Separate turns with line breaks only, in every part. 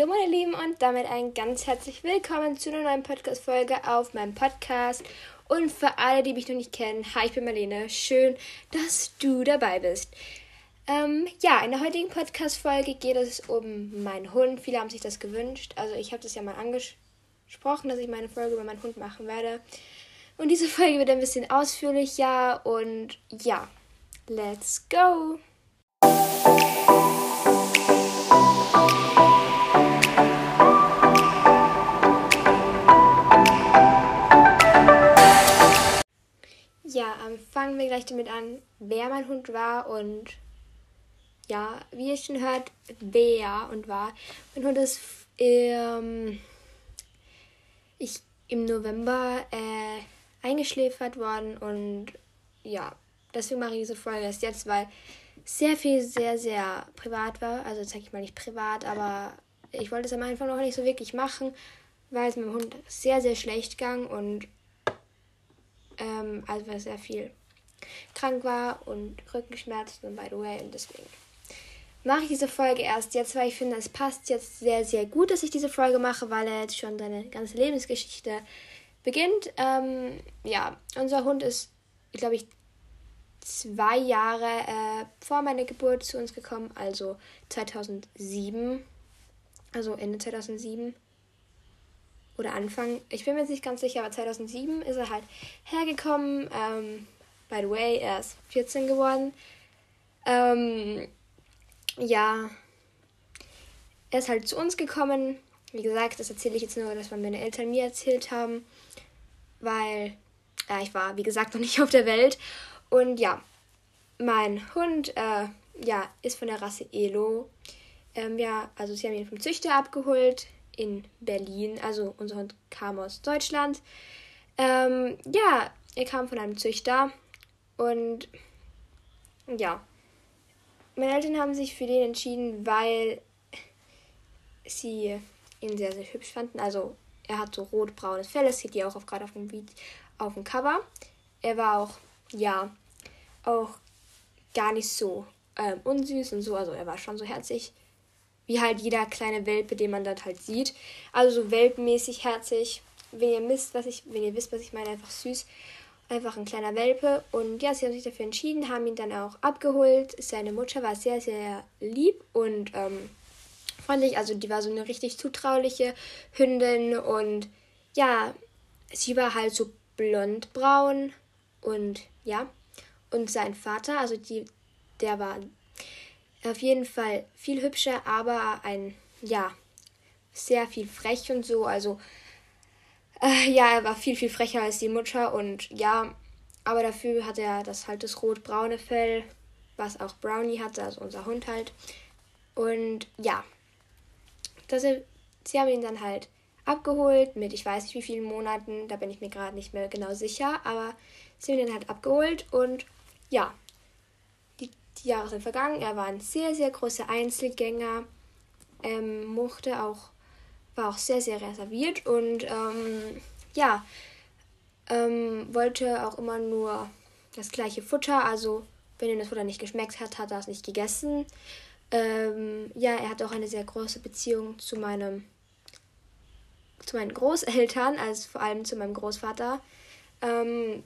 Hallo meine Lieben und damit ein ganz herzlich willkommen zu einer neuen Podcast-Folge auf meinem Podcast. Und für alle, die mich noch nicht kennen, hi, ich bin Marlene. Schön, dass du dabei bist. Ähm, ja, in der heutigen Podcast-Folge geht es um meinen Hund. Viele haben sich das gewünscht. Also ich habe das ja mal angesprochen, dass ich meine Folge über meinen Hund machen werde. Und diese Folge wird ein bisschen ausführlicher und ja, let's go! Ja, ähm, fangen wir gleich damit an, wer mein Hund war und ja, wie ihr schon hört, wer und war. Mein Hund ist ähm, ich, im November äh, eingeschläfert worden und ja, deswegen mache ich diese Folge erst jetzt, weil sehr viel sehr, sehr privat war. Also sage ich mal nicht privat, aber ich wollte es am Anfang noch nicht so wirklich machen, weil es meinem Hund sehr, sehr schlecht ging und ähm, also weil sehr viel krank war und Rückenschmerzen und by the way und deswegen mache ich diese Folge erst jetzt, weil ich finde, es passt jetzt sehr, sehr gut, dass ich diese Folge mache, weil er jetzt schon seine ganze Lebensgeschichte beginnt. Ähm, ja, unser Hund ist, glaube ich, zwei Jahre äh, vor meiner Geburt zu uns gekommen, also 2007, also Ende 2007 oder Anfang, ich bin mir jetzt nicht ganz sicher, aber 2007 ist er halt hergekommen. Ähm, by the way, er ist 14 geworden. Ähm, ja, er ist halt zu uns gekommen. Wie gesagt, das erzähle ich jetzt nur, dass meine Eltern mir erzählt haben, weil ja, ich war, wie gesagt, noch nicht auf der Welt. Und ja, mein Hund äh, ja, ist von der Rasse Elo. Ähm, ja, also sie haben ihn vom Züchter abgeholt in Berlin. Also unser Hund kam aus Deutschland. Ähm, ja, er kam von einem Züchter und ja, meine Eltern haben sich für den entschieden, weil sie ihn sehr, sehr hübsch fanden. Also er hat so rot-braunes Fell, das sieht ihr auch gerade auf dem auf dem Cover. Er war auch, ja, auch gar nicht so ähm, unsüß und so. Also er war schon so herzig wie halt jeder kleine Welpe, den man dort halt sieht. Also so welpenmäßig herzig. Wenn ihr wisst, was ich, wenn ihr wisst, was ich meine, einfach süß. Einfach ein kleiner Welpe. Und ja, sie haben sich dafür entschieden, haben ihn dann auch abgeholt. Seine Mutter war sehr, sehr lieb und ähm, freundlich. Also die war so eine richtig zutrauliche Hündin. Und ja, sie war halt so blond-braun. Und ja. Und sein Vater, also die, der war auf jeden Fall viel hübscher, aber ein, ja, sehr viel frech und so. Also, äh, ja, er war viel, viel frecher als die Mutter und ja, aber dafür hat er das halt das rot-braune Fell, was auch Brownie hatte, also unser Hund halt. Und ja, das, sie haben ihn dann halt abgeholt mit ich weiß nicht wie vielen Monaten, da bin ich mir gerade nicht mehr genau sicher, aber sie haben ihn halt abgeholt und ja, die Jahre sind vergangen. Er war ein sehr, sehr großer Einzelgänger. Ähm, mochte auch, war auch sehr, sehr reserviert und ähm, ja, ähm, wollte auch immer nur das gleiche Futter. Also, wenn ihm das Futter nicht geschmeckt hat, hat er es nicht gegessen. Ähm, ja, er hat auch eine sehr große Beziehung zu meinem zu meinen Großeltern, also vor allem zu meinem Großvater. Ähm,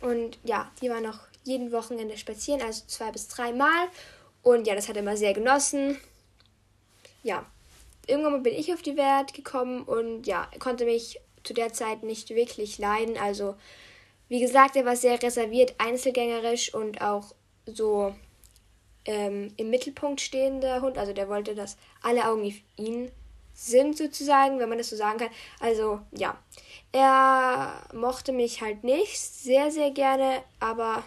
und ja, die waren noch jeden Wochenende spazieren, also zwei bis dreimal. Und ja, das hat er immer sehr genossen. Ja, irgendwann bin ich auf die Welt gekommen und ja, konnte mich zu der Zeit nicht wirklich leiden. Also, wie gesagt, er war sehr reserviert, einzelgängerisch und auch so ähm, im Mittelpunkt stehender Hund. Also, der wollte, dass alle Augen auf ihn sind, sozusagen, wenn man das so sagen kann. Also, ja. Er mochte mich halt nicht sehr, sehr gerne, aber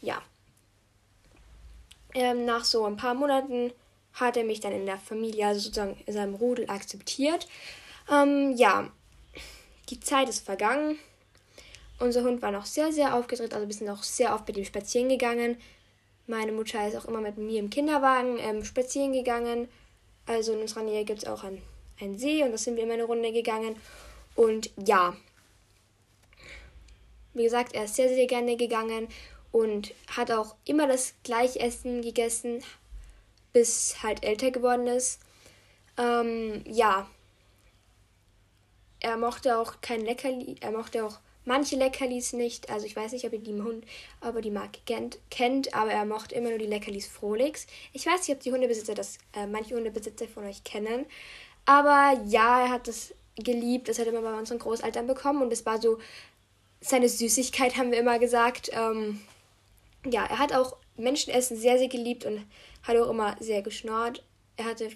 ja. Ähm, nach so ein paar Monaten hat er mich dann in der Familie, also sozusagen in seinem Rudel, akzeptiert. Ähm, ja, die Zeit ist vergangen. Unser Hund war noch sehr, sehr aufgedreht, also wir sind auch sehr oft mit ihm spazieren gegangen. Meine Mutter ist auch immer mit mir im Kinderwagen ähm, spazieren gegangen. Also in unserer Nähe gibt es auch einen, einen See und da sind wir immer eine Runde gegangen. Und ja, wie gesagt, er ist sehr, sehr gerne gegangen und hat auch immer das gleiche Essen gegessen, bis halt älter geworden ist. Ähm, ja. Er mochte auch kein Leckerli, er mochte auch manche Leckerlis nicht. Also ich weiß nicht, ob ihr die Hund, ob die Marke kennt, kennt, aber er mochte immer nur die Leckerlis Frolix. Ich weiß nicht, ob die Hundebesitzer das, äh, manche Hundebesitzer von euch kennen. Aber ja, er hat das geliebt. Das hat er immer bei unseren Großeltern bekommen und es war so seine Süßigkeit, haben wir immer gesagt. Ähm, ja, er hat auch Menschenessen sehr, sehr geliebt und hat auch immer sehr geschnort. Er hatte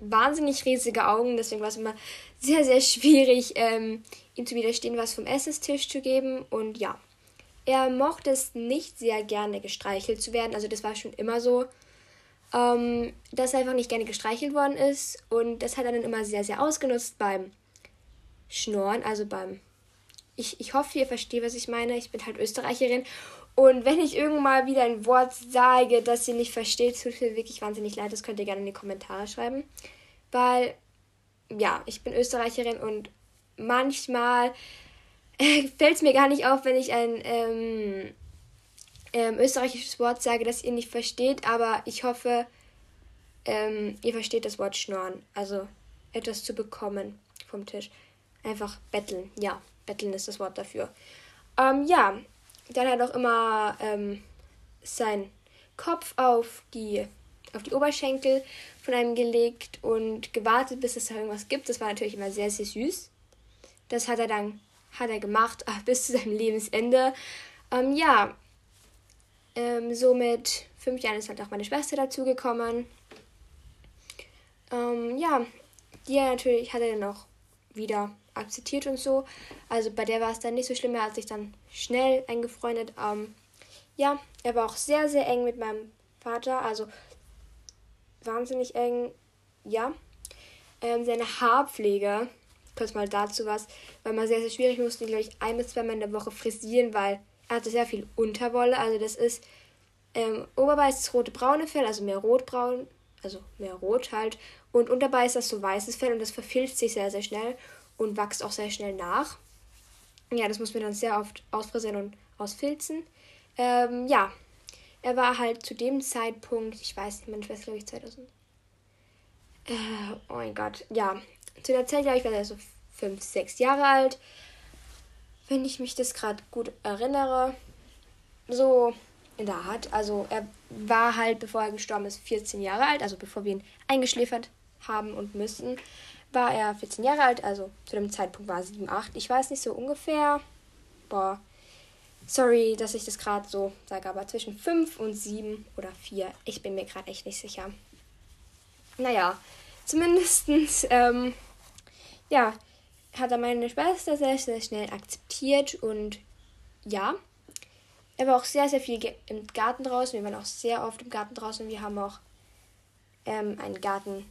wahnsinnig riesige Augen, deswegen war es immer sehr, sehr schwierig, ähm, ihm zu widerstehen, was vom Essenstisch zu geben. Und ja, er mochte es nicht sehr gerne gestreichelt zu werden. Also das war schon immer so, ähm, dass er einfach nicht gerne gestreichelt worden ist. Und das hat er dann immer sehr, sehr ausgenutzt beim Schnorren, also beim... Ich, ich hoffe, ihr versteht, was ich meine. Ich bin halt Österreicherin. Und wenn ich irgendwann mal wieder ein Wort sage, das ihr nicht versteht, tut mir wirklich wahnsinnig leid. Das könnt ihr gerne in die Kommentare schreiben. Weil, ja, ich bin Österreicherin und manchmal fällt es mir gar nicht auf, wenn ich ein ähm, ähm, österreichisches Wort sage, das ihr nicht versteht. Aber ich hoffe, ähm, ihr versteht das Wort schnorren. Also etwas zu bekommen vom Tisch. Einfach betteln. Ja, betteln ist das Wort dafür. Ähm, ja, dann hat er auch immer ähm, seinen Kopf auf die, auf die Oberschenkel von einem gelegt und gewartet, bis es da irgendwas gibt. Das war natürlich immer sehr, sehr süß. Das hat er dann hat er gemacht ach, bis zu seinem Lebensende. Ähm, ja, ähm, so mit fünf Jahren ist halt auch meine Schwester dazugekommen. Ähm, ja, die natürlich hat er dann auch wieder akzeptiert und so. Also bei der war es dann nicht so schlimm, er hat sich dann schnell eingefreundet. Ähm, ja, er war auch sehr, sehr eng mit meinem Vater, also wahnsinnig eng, ja. Ähm, seine Haarpflege, kurz mal dazu was, war mal sehr, sehr schwierig, ihn, glaube ich, ein bis zweimal in der Woche frisieren, weil er hatte sehr viel Unterwolle, also das ist ähm, oberweißes rote-braune Fell, also mehr rotbraun, also mehr rot halt, und unterbei ist das so weißes Fell und das verfilzt sich sehr, sehr schnell und wächst auch sehr schnell nach. Ja, das muss man dann sehr oft ausfrisieren und ausfilzen. Ähm, ja, er war halt zu dem Zeitpunkt, ich weiß nicht, meine Schwester glaube ich 2000. Äh, oh mein Gott, ja. Zu der Zeit, glaube ich, war er so 5, 6 Jahre alt. Wenn ich mich das gerade gut erinnere. So in der Art. Also er war halt, bevor er gestorben ist, 14 Jahre alt, also bevor wir ihn eingeschläfert haben und müssen war er 14 Jahre alt, also zu dem Zeitpunkt war er 7, 8. Ich weiß nicht so ungefähr. Boah. Sorry, dass ich das gerade so sage, aber zwischen 5 und 7 oder 4. Ich bin mir gerade echt nicht sicher. Naja, zumindest, ähm, ja, hat er meine Schwester sehr, sehr schnell akzeptiert und ja, er war auch sehr, sehr viel im Garten draußen. Wir waren auch sehr oft im Garten draußen. Wir haben auch ähm, einen Garten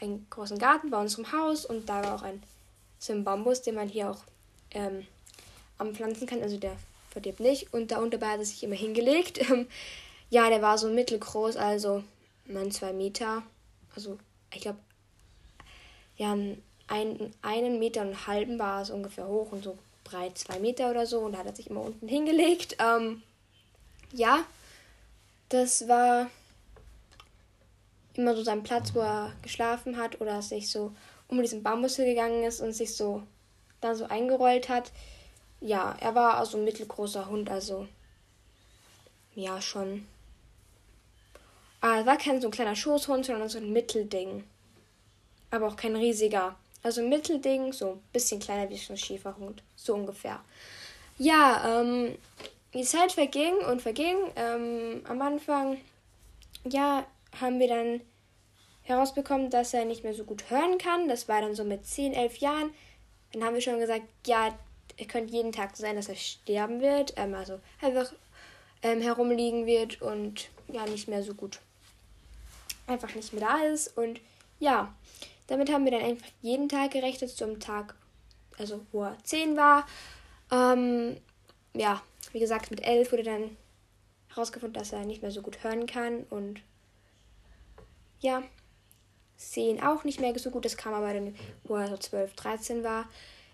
einen großen Garten bei unserem Haus und da war auch ein so ein Bambus, den man hier auch ähm, anpflanzen kann. Also der verdirbt nicht. Und da unter hat er sich immer hingelegt. ja, der war so mittelgroß, also man zwei Meter. Also ich glaube, ja, ein, einen Meter und einen halben war es ungefähr hoch und so breit zwei Meter oder so. Und da hat er sich immer unten hingelegt. Ähm, ja, das war immer so seinen Platz, wo er geschlafen hat oder sich so um diesen Bambus gegangen ist und sich so da so eingerollt hat. Ja, er war also ein mittelgroßer Hund, also ja schon. Aber er war kein so ein kleiner Schoßhund, sondern so ein Mittelding. Aber auch kein riesiger. Also ein Mittelding, so ein bisschen kleiner wie so ein Schäferhund. So ungefähr. Ja, ähm, die Zeit verging und verging. Ähm, am Anfang, ja, haben wir dann herausbekommen, dass er nicht mehr so gut hören kann. Das war dann so mit 10, 11 Jahren. Dann haben wir schon gesagt, ja, es könnte jeden Tag sein, dass er sterben wird. Ähm, also einfach ähm, herumliegen wird und ja, nicht mehr so gut einfach nicht mehr da ist. Und ja, damit haben wir dann einfach jeden Tag gerechnet zum Tag, also wo er 10 war. Ähm, ja, wie gesagt, mit 11 wurde dann herausgefunden, dass er nicht mehr so gut hören kann und ja, sehen auch nicht mehr so gut. Das kam aber dann, wo er so 12, 13 war.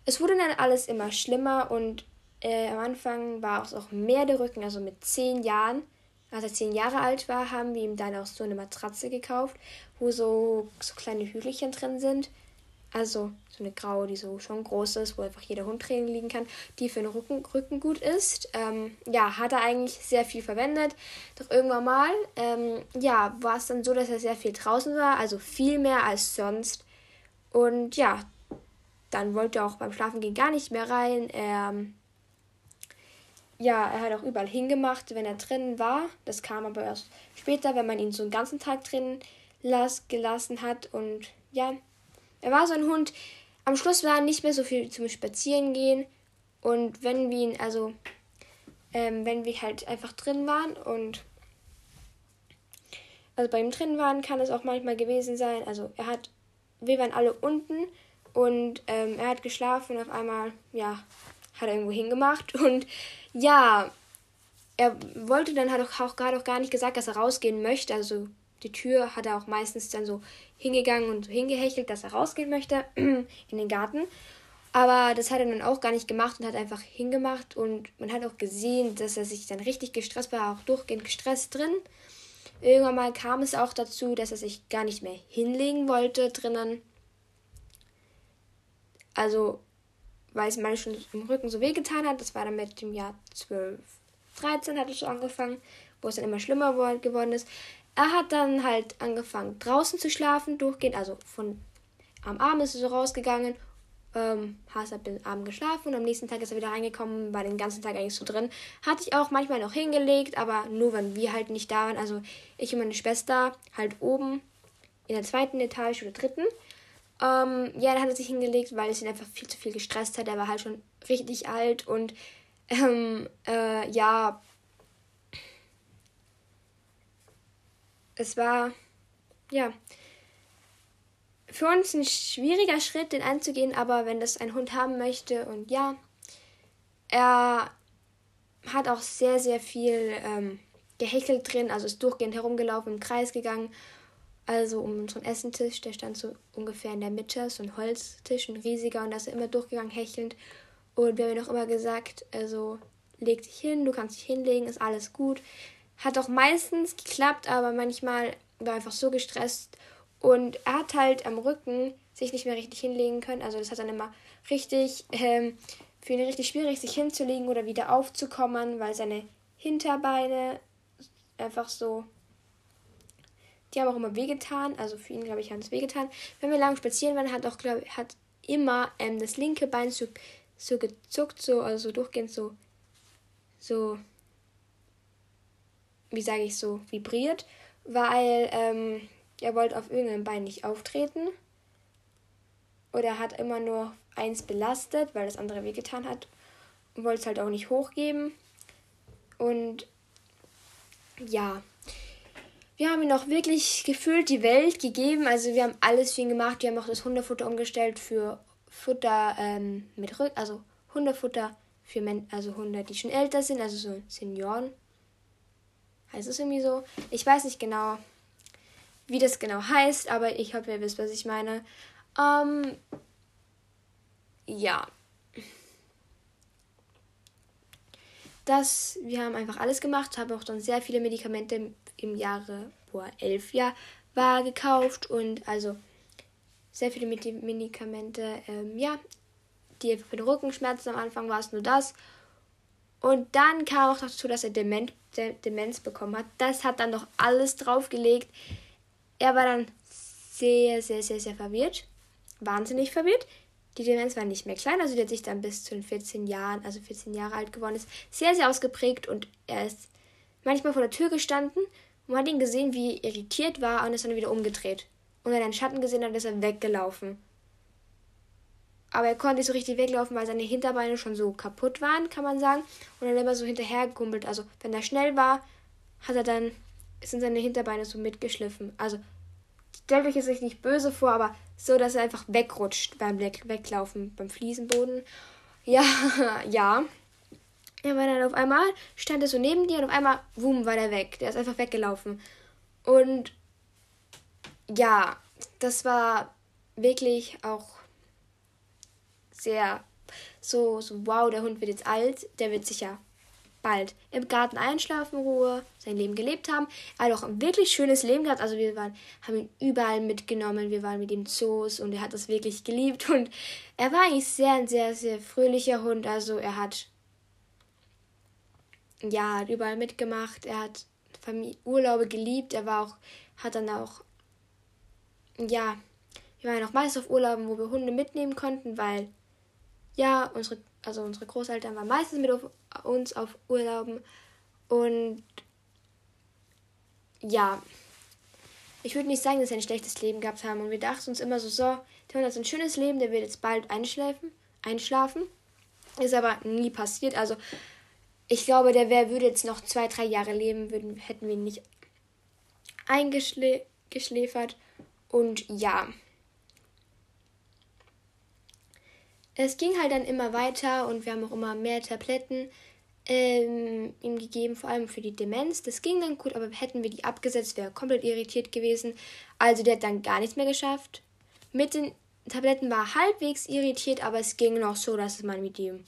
Es wurde dann alles immer schlimmer und äh, am Anfang war es auch mehr der Rücken, also mit 10 Jahren als er zehn Jahre alt war, haben wir ihm dann auch so eine Matratze gekauft, wo so, so kleine Hügelchen drin sind. Also so eine graue, die so schon groß ist, wo einfach jeder Hund drin liegen kann, die für den Rücken, Rücken gut ist. Ähm, ja, hat er eigentlich sehr viel verwendet. Doch irgendwann mal, ähm, ja, war es dann so, dass er sehr viel draußen war, also viel mehr als sonst. Und ja, dann wollte er auch beim Schlafen gehen gar nicht mehr rein. Er, ja, er hat auch überall hingemacht, wenn er drin war. Das kam aber erst später, wenn man ihn so einen ganzen Tag drin las, gelassen hat. Und ja, er war so ein Hund. Am Schluss war er nicht mehr so viel zum Spazierengehen. Und wenn wir ihn, also, ähm, wenn wir halt einfach drin waren und also bei ihm drin waren, kann es auch manchmal gewesen sein. Also er hat, wir waren alle unten und ähm, er hat geschlafen und auf einmal, ja, hat er irgendwo hingemacht. Und ja, er wollte dann hat auch, auch gerade auch gar nicht gesagt, dass er rausgehen möchte. Also die Tür hat er auch meistens dann so hingegangen und so hingehechelt, dass er rausgehen möchte in den Garten. Aber das hat er dann auch gar nicht gemacht und hat einfach hingemacht. Und man hat auch gesehen, dass er sich dann richtig gestresst war, auch durchgehend gestresst drin. Irgendwann mal kam es auch dazu, dass er sich gar nicht mehr hinlegen wollte drinnen. Also, weil es mal schon im Rücken so wehgetan hat. Das war dann mit dem Jahr 12, 13 hat es so angefangen, wo es dann immer schlimmer geworden ist. Er hat dann halt angefangen draußen zu schlafen, durchgehend, also von am Abend ist er so rausgegangen, ähm, hat bis Abend geschlafen und am nächsten Tag ist er wieder reingekommen, war den ganzen Tag eigentlich so drin. Hatte ich auch manchmal noch hingelegt, aber nur wenn wir halt nicht da waren. Also ich und meine Schwester halt oben in der zweiten Etage oder dritten. Ähm, ja, da hat er sich hingelegt, weil es ihn einfach viel zu viel gestresst hat. Er war halt schon richtig alt und ähm, äh, ja, es war, ja, für uns ein schwieriger Schritt, den einzugehen, aber wenn das ein Hund haben möchte und ja, er hat auch sehr, sehr viel ähm, gehechelt drin, also ist durchgehend herumgelaufen, im Kreis gegangen, also um unseren Essentisch, der stand so ungefähr in der Mitte, so ein Holztisch, ein riesiger und da ist er immer durchgegangen, hechelnd und wir haben ihm auch immer gesagt, also leg dich hin, du kannst dich hinlegen, ist alles gut. Hat auch meistens geklappt, aber manchmal war er einfach so gestresst. Und er hat halt am Rücken sich nicht mehr richtig hinlegen können. Also das hat dann immer richtig, ähm, für ihn richtig schwierig, sich hinzulegen oder wieder aufzukommen, weil seine Hinterbeine einfach so. Die haben auch immer wehgetan. Also für ihn, glaube ich, haben es wehgetan. Wenn wir lang spazieren waren, hat auch, glaube ich, hat immer ähm, das linke Bein so, so gezuckt, so, also durchgehend so, so wie sage ich so, vibriert, weil ähm, er wollte auf irgendeinem Bein nicht auftreten. Oder hat immer nur eins belastet, weil das andere wehgetan hat. Und wollte es halt auch nicht hochgeben. Und ja, wir haben ihm auch wirklich gefühlt die Welt gegeben. Also wir haben alles für ihn gemacht. Wir haben auch das Hundefutter umgestellt für Futter ähm, mit Rück, also Hundefutter für Men also Hunde, die schon älter sind, also so Senioren. Heißt es irgendwie so? Ich weiß nicht genau, wie das genau heißt, aber ich hoffe, ihr wisst, was ich meine. Ähm, ja. Das, wir haben einfach alles gemacht, haben auch dann sehr viele Medikamente im Jahre, wo er elf Jahre war, gekauft und also sehr viele Medikamente, ähm, ja, die für den Rückenschmerzen am Anfang war es nur das und dann kam auch dazu, dass er Dement, De Demenz bekommen hat. Das hat dann noch alles draufgelegt. Er war dann sehr, sehr, sehr, sehr verwirrt. Wahnsinnig verwirrt. Die Demenz war nicht mehr klein, also die hat sich dann bis zu den 14 Jahren, also 14 Jahre alt geworden ist, sehr, sehr ausgeprägt und er ist manchmal vor der Tür gestanden und hat ihn gesehen, wie irritiert war und ist dann wieder umgedreht. Und wenn er einen Schatten gesehen hat, ist er weggelaufen. Aber er konnte nicht so richtig weglaufen, weil seine Hinterbeine schon so kaputt waren, kann man sagen. Und dann immer so hinterhergekumpelt. Also, wenn er schnell war, hat er dann, sind seine Hinterbeine so mitgeschliffen. Also, stellt euch jetzt nicht böse vor, aber so, dass er einfach wegrutscht beim Weglaufen, beim Fliesenboden. Ja, ja. Ja, weil dann auf einmal stand er so neben dir und auf einmal, wumm, war der weg. Der ist einfach weggelaufen. Und ja, das war wirklich auch sehr so, so, wow, der Hund wird jetzt alt, der wird sicher bald im Garten einschlafen, Ruhe, sein Leben gelebt haben. Er hat auch ein wirklich schönes Leben gehabt. Also wir waren, haben ihn überall mitgenommen. Wir waren mit ihm Zoos und er hat das wirklich geliebt. Und er war eigentlich sehr, ein sehr, sehr fröhlicher Hund. Also er hat, ja, überall mitgemacht. Er hat Familie, Urlaube geliebt. Er war auch, hat dann auch, ja, wir waren auch meist auf Urlauben, wo wir Hunde mitnehmen konnten, weil, ja, unsere also unsere Großeltern waren meistens mit uns auf Urlauben und ja, ich würde nicht sagen, dass sie ein schlechtes Leben gehabt haben und wir dachten uns immer so, so, der hat so ein schönes Leben, der wird jetzt bald einschlafen, einschlafen. Ist aber nie passiert, also ich glaube, der wär, würde jetzt noch zwei, drei Jahre leben, würden, hätten wir ihn nicht eingeschläfert und ja. Es ging halt dann immer weiter und wir haben auch immer mehr Tabletten ähm, ihm gegeben, vor allem für die Demenz. Das ging dann gut, aber hätten wir die abgesetzt, wäre er komplett irritiert gewesen. Also der hat dann gar nichts mehr geschafft. Mit den Tabletten war er halbwegs irritiert, aber es ging noch so, dass man mit ihm,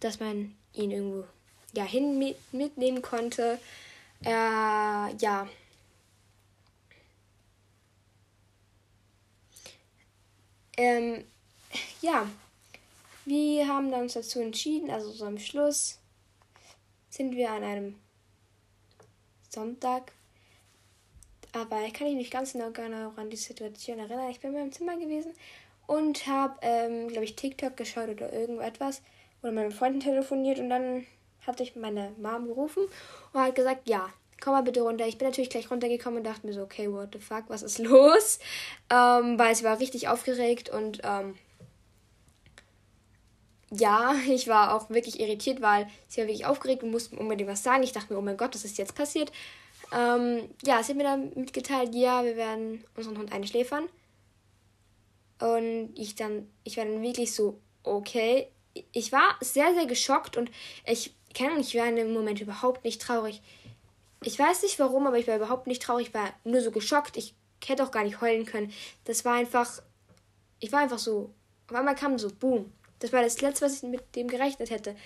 dass man ihn irgendwo ja hin mit, mitnehmen konnte. Äh, ja. Ähm, ja, wir haben uns dazu entschieden, also so am Schluss sind wir an einem Sonntag, aber ich kann mich nicht ganz genau, genau an die Situation erinnern. Ich bin in meinem Zimmer gewesen und habe, ähm, glaube ich, TikTok geschaut oder irgendetwas oder mit meinen Freunden telefoniert und dann hatte ich meine Mom gerufen und hat gesagt, ja, komm mal bitte runter. Ich bin natürlich gleich runtergekommen und dachte mir so, okay, what the fuck, was ist los? Ähm, weil sie war richtig aufgeregt und ähm, ja, ich war auch wirklich irritiert, weil sie war wirklich aufgeregt und musste unbedingt was sagen. Ich dachte mir, oh mein Gott, was ist jetzt passiert? Ähm, ja, sie hat mir dann mitgeteilt, ja, wir werden unseren Hund einschläfern. Und ich dann, ich war dann wirklich so, okay. Ich war sehr, sehr geschockt und ich kann ich war in dem Moment überhaupt nicht traurig. Ich weiß nicht warum, aber ich war überhaupt nicht traurig, ich war nur so geschockt. Ich hätte auch gar nicht heulen können. Das war einfach, ich war einfach so, auf einmal kam so, boom, das war das Letzte, was ich mit dem gerechnet hätte.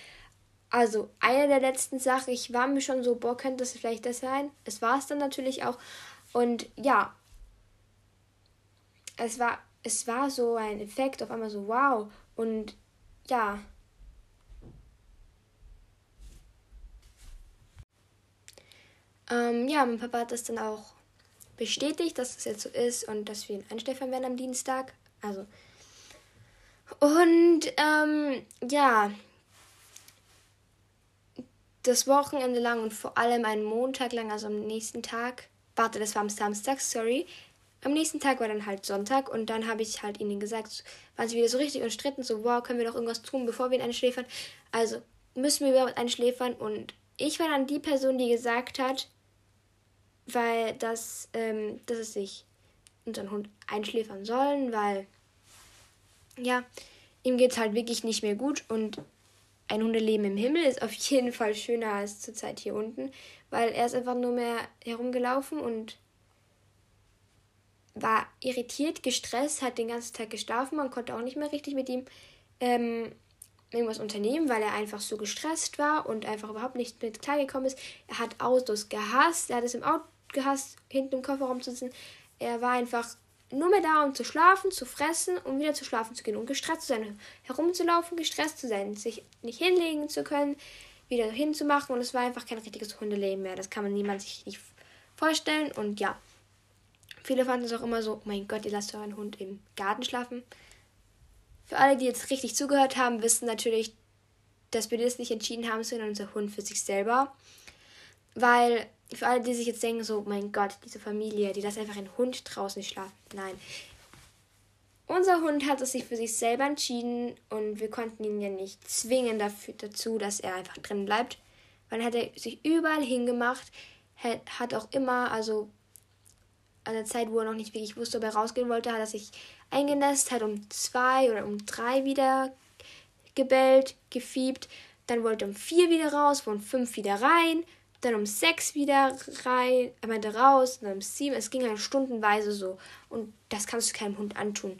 Also, eine der letzten Sachen, ich war mir schon so, boah, könnte das vielleicht das sein? Es war es dann natürlich auch. Und ja, es war, es war so ein Effekt, auf einmal so, wow. Und ja. Ähm, ja, mein Papa hat das dann auch bestätigt, dass das jetzt so ist und dass wir ihn einstefern werden am Dienstag. Also, und ähm, ja, das Wochenende lang und vor allem einen Montag lang, also am nächsten Tag, warte, das war am Samstag, sorry. Am nächsten Tag war dann halt Sonntag und dann habe ich halt ihnen gesagt, waren sie wieder so richtig umstritten, so, wow, können wir doch irgendwas tun, bevor wir ihn einschläfern? Also, müssen wir überhaupt einschläfern? Und ich war dann die Person, die gesagt hat, weil das, ähm, dass es sich unseren Hund einschläfern sollen, weil ja, ihm geht es halt wirklich nicht mehr gut und ein Hundeleben im Himmel ist auf jeden Fall schöner als zurzeit hier unten, weil er ist einfach nur mehr herumgelaufen und war irritiert, gestresst, hat den ganzen Tag geschlafen, man konnte auch nicht mehr richtig mit ihm ähm, irgendwas unternehmen, weil er einfach so gestresst war und einfach überhaupt nicht mit klargekommen ist. Er hat Autos gehasst, er hat es im Auto gehasst, hinten im Kofferraum zu sitzen. Er war einfach nur mehr da, um zu schlafen, zu fressen und wieder zu schlafen zu gehen und gestresst zu sein, herumzulaufen, gestresst zu sein, sich nicht hinlegen zu können, wieder hinzumachen und es war einfach kein richtiges Hundeleben mehr. Das kann man niemand sich nicht vorstellen und ja. Viele fanden es auch immer so, oh mein Gott, ihr lasst euren Hund im Garten schlafen. Für alle, die jetzt richtig zugehört haben, wissen natürlich, dass wir das nicht entschieden haben, sondern unser Hund für sich selber. Weil für alle, die sich jetzt denken, so, mein Gott, diese Familie, die lässt einfach einen Hund draußen schlafen. Nein. Unser Hund hat es sich für sich selber entschieden und wir konnten ihn ja nicht zwingen dafür, dazu, dass er einfach drin bleibt. Weil hat er sich überall hingemacht, hat, hat auch immer, also an der Zeit, wo er noch nicht wirklich wusste, ob er rausgehen wollte, hat er sich eingenässt, hat um zwei oder um drei wieder gebellt, gefiebt. Dann wollte er um vier wieder raus, um fünf wieder rein dann um sechs wieder rein, am Ende raus, dann um sieben. Es ging halt stundenweise so. Und das kannst du keinem Hund antun.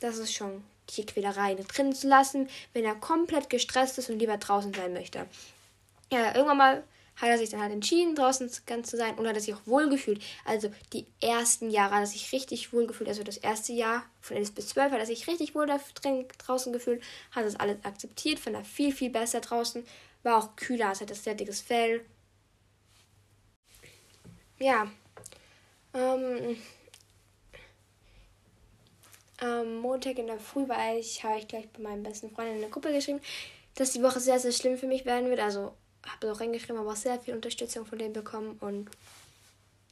Das ist schon Tierquälerei, ihn drin zu lassen, wenn er komplett gestresst ist und lieber draußen sein möchte. ja, irgendwann mal hat er sich dann halt entschieden, draußen ganz zu sein und hat sich auch wohl gefühlt. Also die ersten Jahre hat er sich richtig wohl gefühlt. Also das erste Jahr von 11 bis 12 hat er sich richtig wohl da drin, draußen gefühlt, hat das alles akzeptiert, fand er viel, viel besser draußen. War auch kühler, also hat das sehr dickes Fell. Ja. Ähm, am Montag in der Früh war ich, habe ich gleich bei meinem besten Freund in der Gruppe geschrieben, dass die Woche sehr, sehr schlimm für mich werden wird. Also habe auch reingeschrieben, aber auch sehr viel Unterstützung von dem bekommen und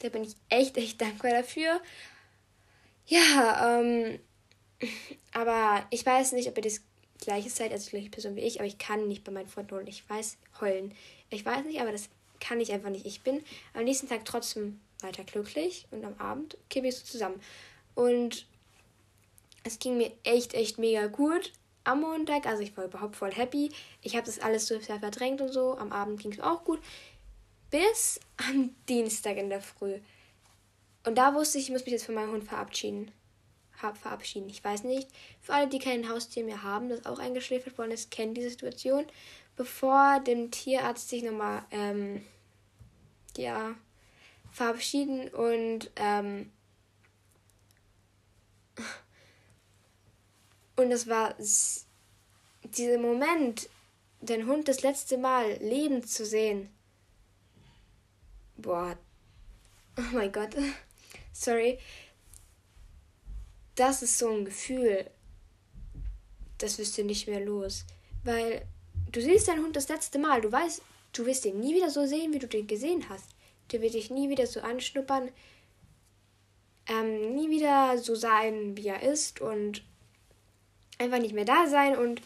da bin ich echt, echt dankbar dafür. Ja, ähm, aber ich weiß nicht, ob ihr das gleiche seid, also die gleiche Person wie ich, aber ich kann nicht bei meinen Freunden holen. Ich weiß, heulen. Ich weiß nicht, aber das kann ich einfach nicht. Ich bin am nächsten Tag trotzdem weiter glücklich und am Abend kippe ich so zusammen. Und es ging mir echt, echt mega gut am Montag. Also ich war überhaupt voll happy. Ich habe das alles so sehr verdrängt und so. Am Abend ging es auch gut. Bis am Dienstag in der Früh. Und da wusste ich, ich muss mich jetzt von meinem Hund verabschieden. Verabschieden. Ich weiß nicht. Für alle, die kein Haustier mehr haben, das auch eingeschläfert worden ist, kennen die Situation. Bevor dem Tierarzt sich nochmal ähm, ja, verabschieden und ähm, und es war dieser Moment, den Hund das letzte Mal lebend zu sehen. Boah. Oh mein Gott. Sorry. Das ist so ein Gefühl. Das wirst du nicht mehr los. Weil du siehst deinen Hund das letzte Mal. Du weißt, du wirst ihn nie wieder so sehen, wie du den gesehen hast. Der wird dich nie wieder so anschnuppern. Ähm, nie wieder so sein, wie er ist. Und einfach nicht mehr da sein und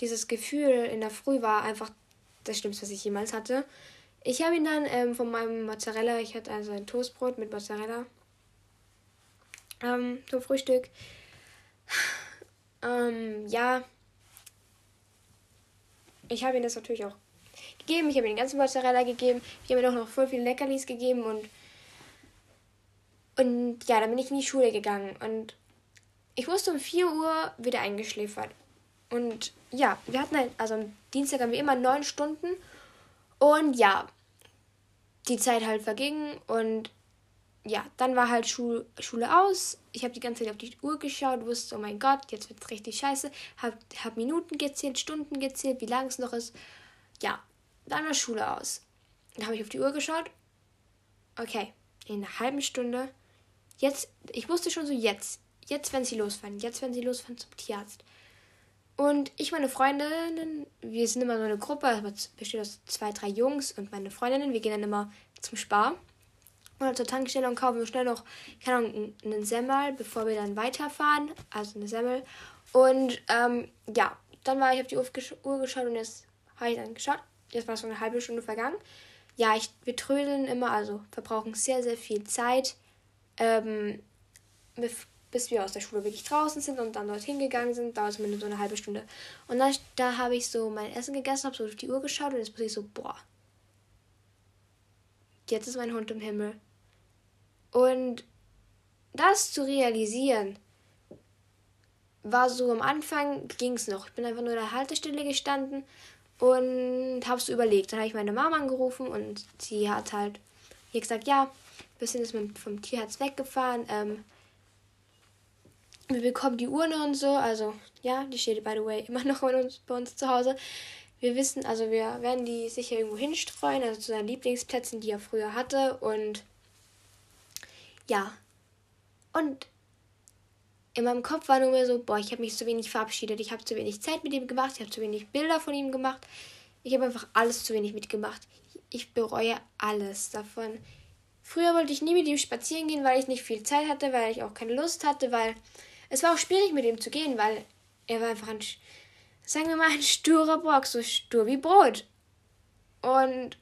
dieses Gefühl in der Früh war einfach das Schlimmste, was ich jemals hatte. Ich habe ihn dann ähm, von meinem Mozzarella, ich hatte also ein Toastbrot mit Mozzarella ähm, zum Frühstück. Ähm, ja, ich habe ihm das natürlich auch gegeben. Ich habe ihm den ganzen Mozzarella gegeben. Ich habe ihm auch noch voll viele Leckerlis gegeben und und ja, dann bin ich in die Schule gegangen und ich wusste um 4 Uhr wieder eingeschläfert. Und ja, wir hatten halt, also am Dienstag haben wir immer neun Stunden. Und ja, die Zeit halt verging und ja, dann war halt Schul Schule aus. Ich habe die ganze Zeit auf die Uhr geschaut, wusste, oh mein Gott, jetzt wird es richtig scheiße. Hab, hab Minuten gezählt, Stunden gezählt, wie lang es noch ist. Ja, dann war Schule aus. Dann habe ich auf die Uhr geschaut. Okay, in einer halben Stunde. Jetzt, ich wusste schon so jetzt, jetzt werden sie losfahren, jetzt werden sie losfahren zum Tierarzt. Und ich, meine Freundinnen, wir sind immer so eine Gruppe, besteht aus zwei, drei Jungs und meine Freundinnen, wir gehen dann immer zum Spar oder zur Tankstelle und kaufen schnell noch, keine Ahnung, einen Semmel, bevor wir dann weiterfahren, also eine Semmel. Und ähm, ja, dann war ich auf die Uhr geschaut und jetzt habe ich dann geschaut. Jetzt war es so eine halbe Stunde vergangen. Ja, ich, wir trödeln immer, also verbrauchen sehr, sehr viel Zeit. Ähm, bis wir aus der Schule wirklich draußen sind und dann dorthin gegangen sind, dauert es mir so eine halbe Stunde. Und dann, da habe ich so mein Essen gegessen, habe so auf die Uhr geschaut und jetzt muss ich so, boah, jetzt ist mein Hund im Himmel. Und das zu realisieren, war so am Anfang, ging es noch. Ich bin einfach nur in der Haltestelle gestanden und habe so überlegt. Dann habe ich meine Mama angerufen und sie hat halt hier gesagt, ja, wir sind jetzt vom Tierarzt weggefahren. Ähm, wir bekommen die Urne und so. Also, ja, die steht, by the way, immer noch bei uns, bei uns zu Hause. Wir wissen, also wir werden die sicher irgendwo hinstreuen, also zu seinen Lieblingsplätzen, die er früher hatte. Und ja. Und in meinem Kopf war nur mehr so, boah, ich habe mich zu wenig verabschiedet, ich habe zu wenig Zeit mit ihm gemacht, ich habe zu wenig Bilder von ihm gemacht. Ich habe einfach alles zu wenig mitgemacht. Ich bereue alles davon. Früher wollte ich nie mit ihm spazieren gehen, weil ich nicht viel Zeit hatte, weil ich auch keine Lust hatte, weil es war auch schwierig mit ihm zu gehen, weil er war einfach ein, sagen wir mal, ein sturer Bock, so stur wie Brot. Und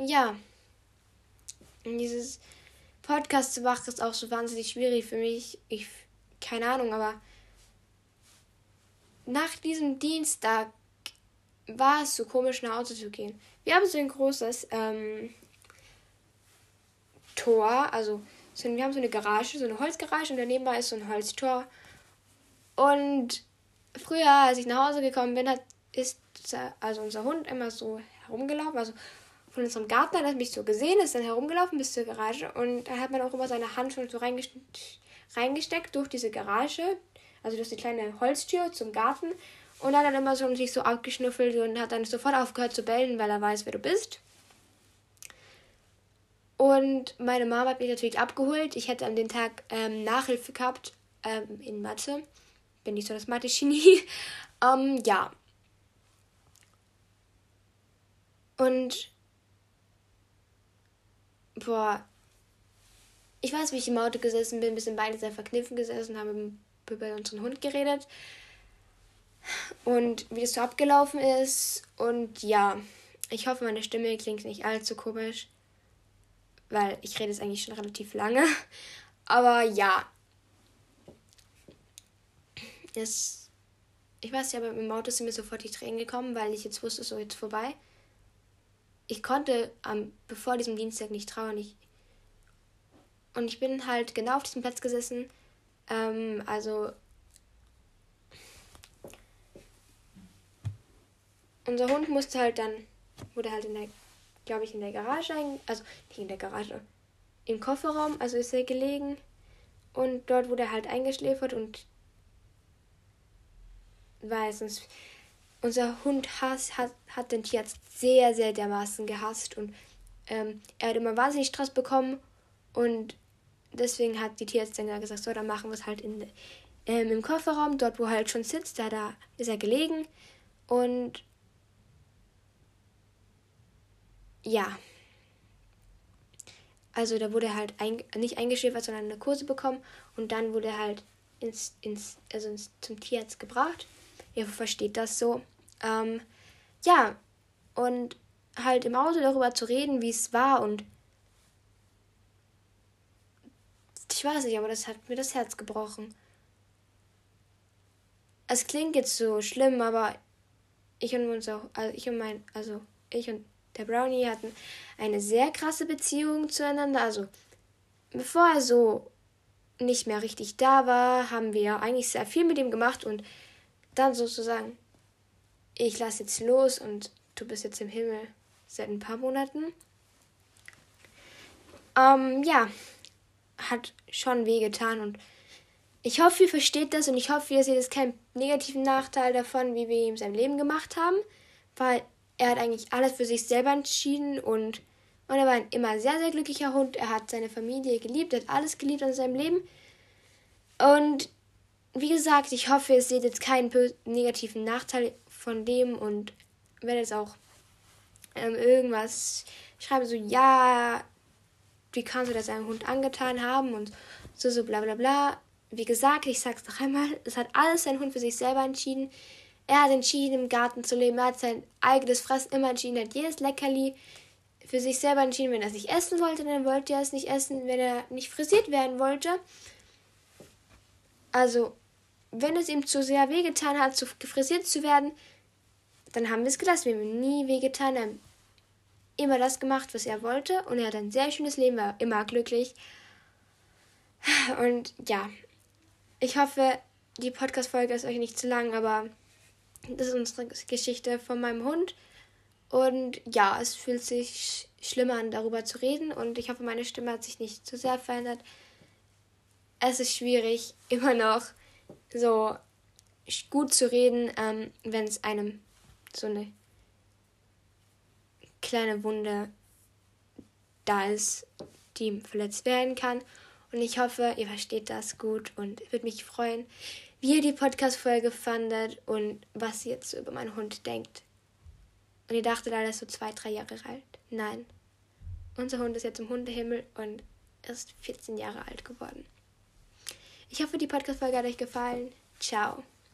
ja, dieses Podcast zu machen ist auch so wahnsinnig schwierig für mich. Ich, keine Ahnung, aber nach diesem Dienstag war es so komisch, nach Hause zu gehen. Wir haben so ein großes ähm, Tor, also so, wir haben so eine Garage, so eine Holzgarage und daneben war ist so ein Holztor. Und früher, als ich nach Hause gekommen bin, hat ist also unser Hund immer so herumgelaufen, also von unserem Garten hat er mich so gesehen, ist dann herumgelaufen bis zur Garage und da hat man auch immer seine Hand schon so reingesteckt durch diese Garage, also durch die kleine Holztür zum Garten und hat dann immer so sich so abgeschnüffelt und hat dann sofort aufgehört zu bellen, weil er weiß, wer du bist. Und meine Mama hat mich natürlich abgeholt. Ich hätte an dem Tag ähm, Nachhilfe gehabt ähm, in Mathe. Bin nicht so das Mathe-Genie. ähm, ja. Und boah, ich weiß, wie ich im Auto gesessen bin, bisschen beide sehr verkniffen gesessen, haben über unseren Hund geredet und wie das so abgelaufen ist. Und ja, ich hoffe, meine Stimme klingt nicht allzu komisch, weil ich rede jetzt eigentlich schon relativ lange. Aber ja, es, ich weiß ja, aber im Auto sind mir sofort die Tränen gekommen, weil ich jetzt wusste, so jetzt vorbei ich konnte am, bevor diesem Dienstag nicht trauern. Ich, und ich bin halt genau auf diesem Platz gesessen. Ähm, also unser Hund musste halt dann, wurde halt in der, glaube ich, in der Garage, also nicht in der Garage, im Kofferraum, also ist er gelegen. Und dort wurde er halt eingeschläfert und war sonst unser Hund Hass hat, hat den Tierarzt sehr, sehr dermaßen gehasst und ähm, er hat immer wahnsinnig Stress bekommen und deswegen hat die Tierärztin gesagt, so, dann machen wir es halt in, ähm, im Kofferraum, dort wo er halt schon sitzt, da, da ist er gelegen und ja, also da wurde er halt ein, nicht eingeschläfert, sondern eine Kurse bekommen und dann wurde er halt ins, ins, also ins, zum Tierarzt gebracht ihr versteht das so. Ähm, ja, und halt im Auto darüber zu reden, wie es war und ich weiß nicht, aber das hat mir das Herz gebrochen. Es klingt jetzt so schlimm, aber ich und unser, also ich und mein, also ich und der Brownie hatten eine sehr krasse Beziehung zueinander. Also bevor er so nicht mehr richtig da war, haben wir eigentlich sehr viel mit ihm gemacht und dann sozusagen, ich lasse jetzt los und du bist jetzt im Himmel seit ein paar Monaten. Ähm, ja, hat schon wehgetan und ich hoffe, ihr versteht das und ich hoffe, ihr seht jetzt keinen negativen Nachteil davon, wie wir ihm sein Leben gemacht haben, weil er hat eigentlich alles für sich selber entschieden und, und er war ein immer sehr, sehr glücklicher Hund. Er hat seine Familie geliebt, er hat alles geliebt an seinem Leben. Und wie gesagt, ich hoffe, ihr seht jetzt keinen negativen Nachteil von dem und werde jetzt auch ähm, irgendwas schreiben, so, ja, wie kannst du das einem Hund angetan haben und so, so, bla, bla, bla. Wie gesagt, ich sag's noch einmal, es hat alles sein Hund für sich selber entschieden. Er hat entschieden, im Garten zu leben, er hat sein eigenes Fressen immer entschieden, er hat jedes Leckerli für sich selber entschieden. Wenn er es nicht essen wollte, dann wollte er es nicht essen. Wenn er nicht frisiert werden wollte, also wenn es ihm zu sehr wehgetan hat, zu gefrisiert zu werden, dann haben wir es gelassen. Wir haben ihm nie wehgetan, er hat immer das gemacht, was er wollte und er hat ein sehr schönes Leben, war immer glücklich. Und ja, ich hoffe, die Podcast-Folge ist euch nicht zu lang, aber das ist unsere Geschichte von meinem Hund. Und ja, es fühlt sich schlimmer an, darüber zu reden. Und ich hoffe, meine Stimme hat sich nicht zu sehr verändert. Es ist schwierig, immer noch so gut zu reden, ähm, wenn es einem so eine kleine Wunde da ist, die verletzt werden kann. Und ich hoffe, ihr versteht das gut und würde mich freuen, wie ihr die Podcast-Folge fandet und was ihr jetzt über meinen Hund denkt. Und ihr dachtet, er ist so zwei, drei Jahre alt. Nein. Unser Hund ist jetzt im Hundehimmel und ist 14 Jahre alt geworden. Ich hoffe, die Podcast-Folge hat euch gefallen. Ciao.